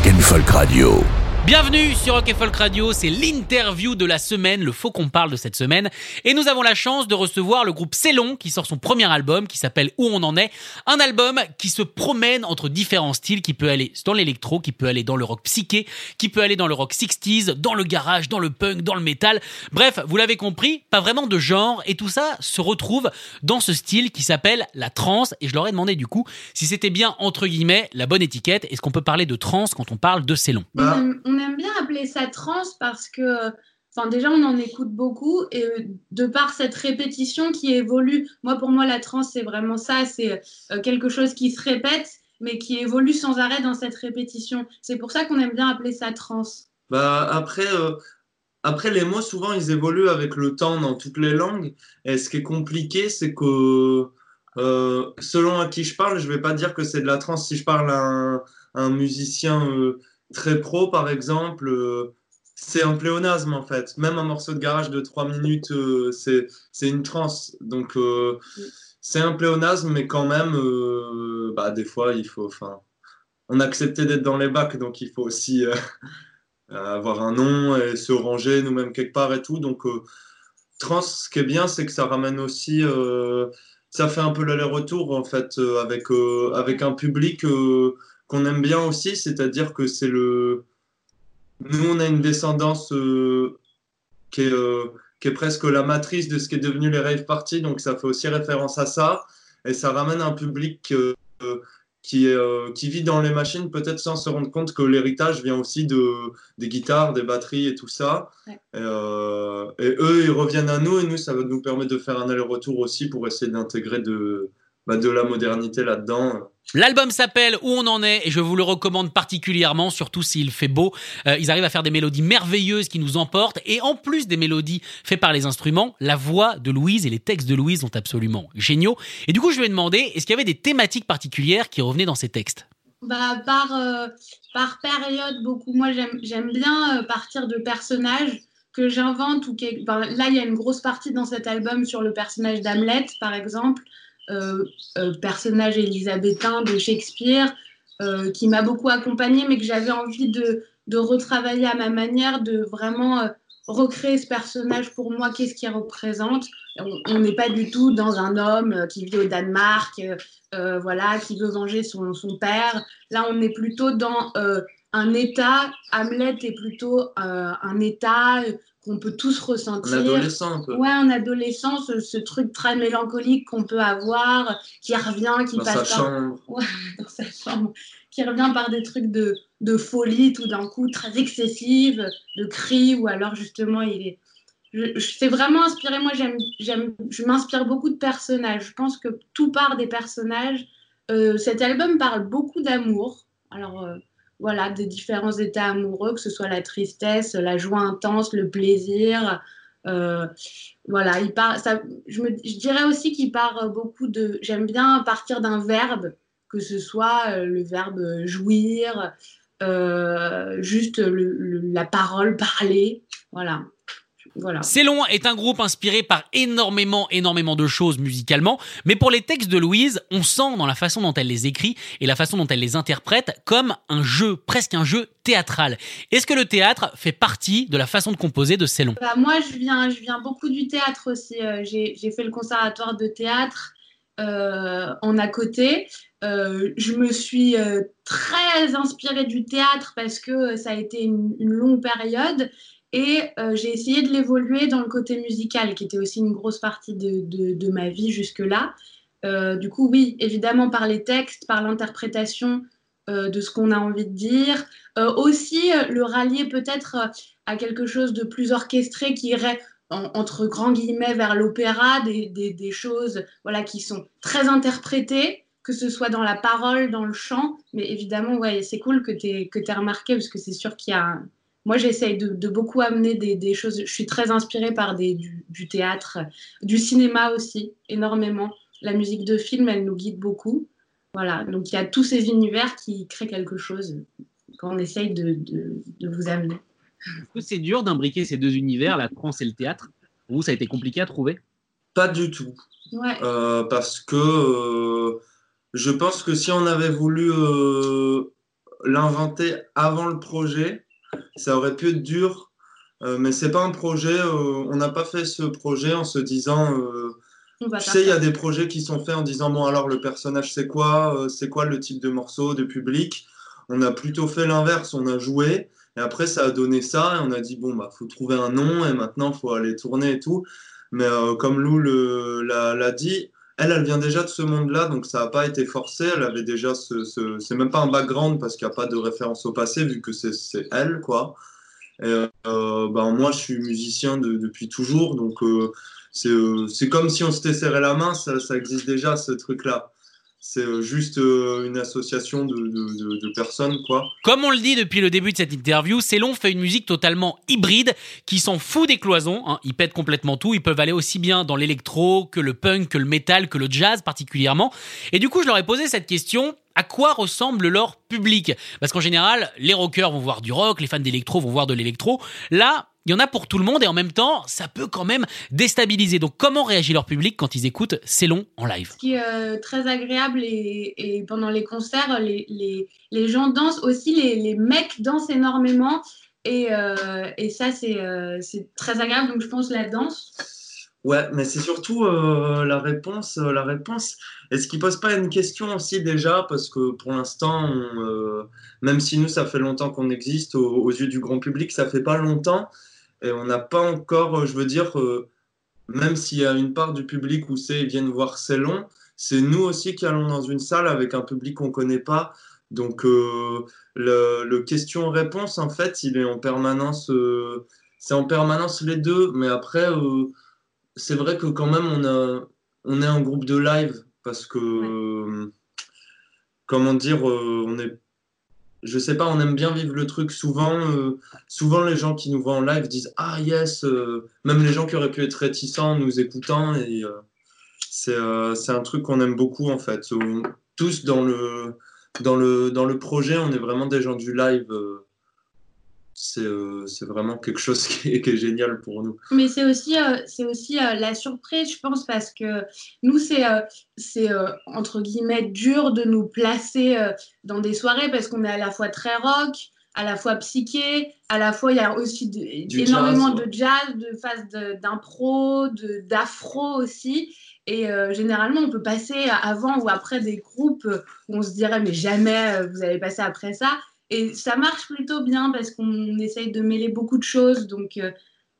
Rock'n'Folk Radio. Bienvenue sur Rock Folk Radio, c'est l'interview de la semaine, le faux qu'on parle de cette semaine. Et nous avons la chance de recevoir le groupe Célon qui sort son premier album qui s'appelle Où on en est. Un album qui se promène entre différents styles, qui peut aller dans l'électro, qui peut aller dans le rock psyché, qui peut aller dans le rock 60s, dans le garage, dans le punk, dans le métal. Bref, vous l'avez compris, pas vraiment de genre. Et tout ça se retrouve dans ce style qui s'appelle la trance. Et je leur ai demandé du coup si c'était bien, entre guillemets, la bonne étiquette. Est-ce qu'on peut parler de trance quand on parle de Célon? Bah, on aime bien appeler ça trans parce que, enfin, déjà, on en écoute beaucoup et euh, de par cette répétition qui évolue, moi, pour moi, la trans, c'est vraiment ça, c'est euh, quelque chose qui se répète, mais qui évolue sans arrêt dans cette répétition. C'est pour ça qu'on aime bien appeler ça trans. Bah, après, euh, après, les mots, souvent, ils évoluent avec le temps dans toutes les langues. Et ce qui est compliqué, c'est que selon à qui je parle, je vais pas dire que c'est de la trans. Si je parle à un musicien très pro, par exemple, euh, c'est un pléonasme en fait. Même un morceau de garage de 3 minutes, euh, c'est une transe. Donc euh, c'est un pléonasme, mais quand même, bah, des fois, il faut. Enfin, on a accepté d'être dans les bacs, donc il faut aussi avoir un nom et se ranger nous-mêmes quelque part et tout. Donc trans, ce qui est bien, c'est que ça ramène aussi. ça fait un peu l'aller-retour en fait avec, avec un public qu'on aime bien aussi, c'est-à-dire que c'est le. Nous, on a une descendance euh, qui, est, euh, qui, est, presque la matrice de ce qui est devenu les rave parties, donc ça fait aussi référence à ça, et ça ramène un public euh, qui, qui vit dans les machines, peut-être sans se rendre compte que l'héritage vient aussi de, des guitares, des batteries et tout ça. Et, et, eux, ils reviennent à nous, et nous, ça va nous permettre de faire un aller-retour aussi pour essayer d'intégrer de, bah, de la modernité là-dedans. L'album s'appelle Où on en est et je vous le recommande particulièrement, surtout s'il fait beau. Euh, ils arrivent à faire des mélodies merveilleuses qui nous emportent et en plus des mélodies faites par les instruments, la voix de Louise et les textes de Louise sont absolument géniaux. Et du coup, je lui ai demandé, est-ce qu'il y avait des thématiques particulières qui revenaient dans ces textes? Bah, par, euh, par période, beaucoup. Moi, j'aime bien euh, partir de personnages que j'invente. ou Là, il y a une grosse partie dans cet album sur le personnage d'Hamlet, par exemple. Euh, euh, personnage élisabétain de Shakespeare, euh, qui m'a beaucoup accompagnée, mais que j'avais envie de, retravailler à ma manière, de vraiment recréer ce personnage pour moi, qu'est-ce qu'il représente. On n'est pas du tout dans un homme qui vit au Danemark, voilà, qui veut venger son, père. Là, on est plutôt dans un état. Hamlet est plutôt un état qu'on peut tous ressentir. Un adolescent un peu. Ouais, un adolescent, ce, truc très mélancolique qu'on peut avoir, qui revient, qui dans passe sa chambre. Ouais, dans sa chambre, qui revient par des trucs de, de folie tout d'un coup, très excessive, de cris, ou alors justement il est. Je, c'est vraiment inspiré. Moi, j'aime, j'aime, je m'inspire beaucoup de personnages. Je pense que tout part des personnages. Euh, cet album parle beaucoup d'amour. Alors, euh, voilà, des différents états amoureux, que ce soit la tristesse, la joie intense, le plaisir. Euh, voilà, il je, dirais aussi qu'il part beaucoup de. J'aime bien partir d'un verbe, que ce soit euh, le verbe jouir, euh, juste la parole parler. Voilà. Voilà. Célon est un groupe inspiré par énormément, énormément de choses musicalement, mais pour les textes de Louise, on sent dans la façon dont elle les écrit et la façon dont elle les interprète comme un jeu, presque un jeu théâtral. Est-ce que le théâtre fait partie de la façon de composer de Célon? Bah, Moi, je viens, je viens beaucoup du théâtre aussi. Euh, j'ai fait le conservatoire de théâtre euh, en à côté. Euh, je me suis très inspirée du théâtre parce que ça a été une, une longue période et euh, j'ai essayé de l'évoluer dans le côté musical, qui était aussi une grosse partie de, ma vie jusque-là. Euh, du coup, oui, évidemment par les textes, par l'interprétation euh, de ce qu'on a envie de dire. aussi, le rallier peut-être à quelque chose de plus orchestré qui irait entre grands guillemets vers l'opéra, des, choses voilà, qui sont très interprétées, que ce soit dans la parole, dans le chant. Mais évidemment, ouais, c'est cool que tu aies, remarqué, parce que c'est sûr qu'il y a. Moi, j'essaye de, beaucoup amener des, choses. Je suis très inspirée par des, du, théâtre, du cinéma aussi, énormément. La musique de film, elle nous guide beaucoup. Voilà, donc il y a tous ces univers qui créent quelque chose qu'on essaye de, de, vous amener. Est-ce que c'est dur d'imbriquer ces deux univers, la trance et le théâtre? Pour vous, ça a été compliqué à trouver? Pas du tout. Ouais. Euh, parce que euh, je pense que si on avait voulu euh, l'inventer avant le projet, ça aurait pu être dur. mais c'est pas un projet. on n'a pas fait ce projet en se disant. tu sais, il y a des projets qui sont faits en disant bon alors le personnage c'est quoi, c'est quoi le type de morceau, de public? On a plutôt fait l'inverse. On a joué et après ça a donné ça et on a dit bon bah faut trouver un nom et maintenant faut aller tourner et tout. Mais comme Lou l'a dit, elle, elle vient déjà de ce monde-là, donc ça n'a pas été forcé. Elle avait déjà ce, ce c'est même pas un background parce qu'il n'y a pas de référence au passé vu que c'est elle, quoi. Ben, moi, je suis musicien depuis toujours, donc euh, euh, c'est comme si on s'était serré la main, ça, ça existe déjà ce truc-là. C'est euh, juste euh, une association de, personnes, quoi. Comme on le dit depuis le début de cette interview, Célon fait une musique totalement hybride qui s'en fout des cloisons. Hein. Ils pètent complètement tout. Ils peuvent aller aussi bien dans l'électro que le punk, que le metal, que le jazz particulièrement. Et du coup, je leur ai posé cette question à quoi ressemble leur public? Parce qu'en général, les rockers vont voir du rock, les fans d'électro vont voir de l'électro. Là, il y en a pour tout le monde et en même temps, ça peut quand même déstabiliser. Donc, comment réagit leur public quand ils écoutent C'est long en live Ce qui est euh, très agréable et, pendant les concerts, les, les, gens dansent aussi, les, mecs dansent énormément et, euh, et ça, euh, c'est très agréable. Donc, je pense la danse. Ouais, mais c'est surtout la réponse. la réponse. Est-ce qu'il pose pas une question aussi déjà? Parce que pour l'instant, même si nous, ça fait longtemps qu'on existe, aux, aux, yeux du grand public, ça fait pas longtemps. Et on n'a pas encore, euh, je veux dire, euh, même s'il y a une part du public où c'est ils viennent voir c'est long, c'est nous aussi qui allons dans une salle avec un public qu'on ne connaît pas. Donc euh, le, question-réponse, en fait, il est en permanence, c'est en permanence les deux. Mais après, c'est vrai que quand même, on, a, on est un groupe de live parce que, comment dire, on est je sais pas, on aime bien vivre le truc. Souvent, euh, souvent les gens qui nous voient en live disent Ah yes, euh, même les gens qui auraient pu être réticents nous écoutant. Et euh, c'est un truc qu'on aime beaucoup en fait. tous dans le, dans, le, dans le projet, on est vraiment des gens du live euh, c'est vraiment quelque chose qui est, génial pour nous. Mais c'est aussi, euh, c'est aussi euh, la surprise, je pense, parce que nous, c'est c'est entre guillemets dur de nous placer dans des soirées parce qu'on est à la fois très rock, à la fois psyché, à la fois il y a aussi énormément de jazz, de phases d'impro, d'afro aussi. Et généralement, on peut passer avant ou après des groupes où on se dirait, mais jamais vous allez passer après ça. Et ça marche plutôt bien parce qu'on essaye de mêler beaucoup de choses. Donc, euh,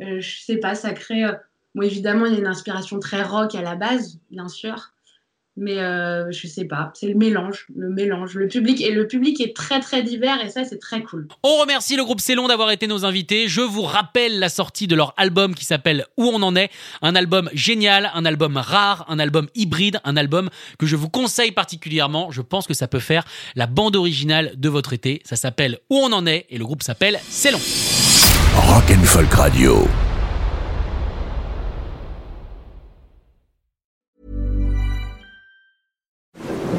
euh, je sais pas, ça crée. Euh, évidemment, il y a une inspiration très rock à la base, bien sûr. Mais euh, je sais pas, c'est le mélange, le mélange, le public et le public est très très divers et ça c'est très cool. On remercie le groupe Célon d'avoir été nos invités. Je vous rappelle la sortie de leur album qui s'appelle Où on en est, un album génial, un album rare, un album hybride, un album que je vous conseille particulièrement. Je pense que ça peut faire la bande originale de votre été. Ça s'appelle Où on en est et le groupe s'appelle Célon. Rock and Folk Radio.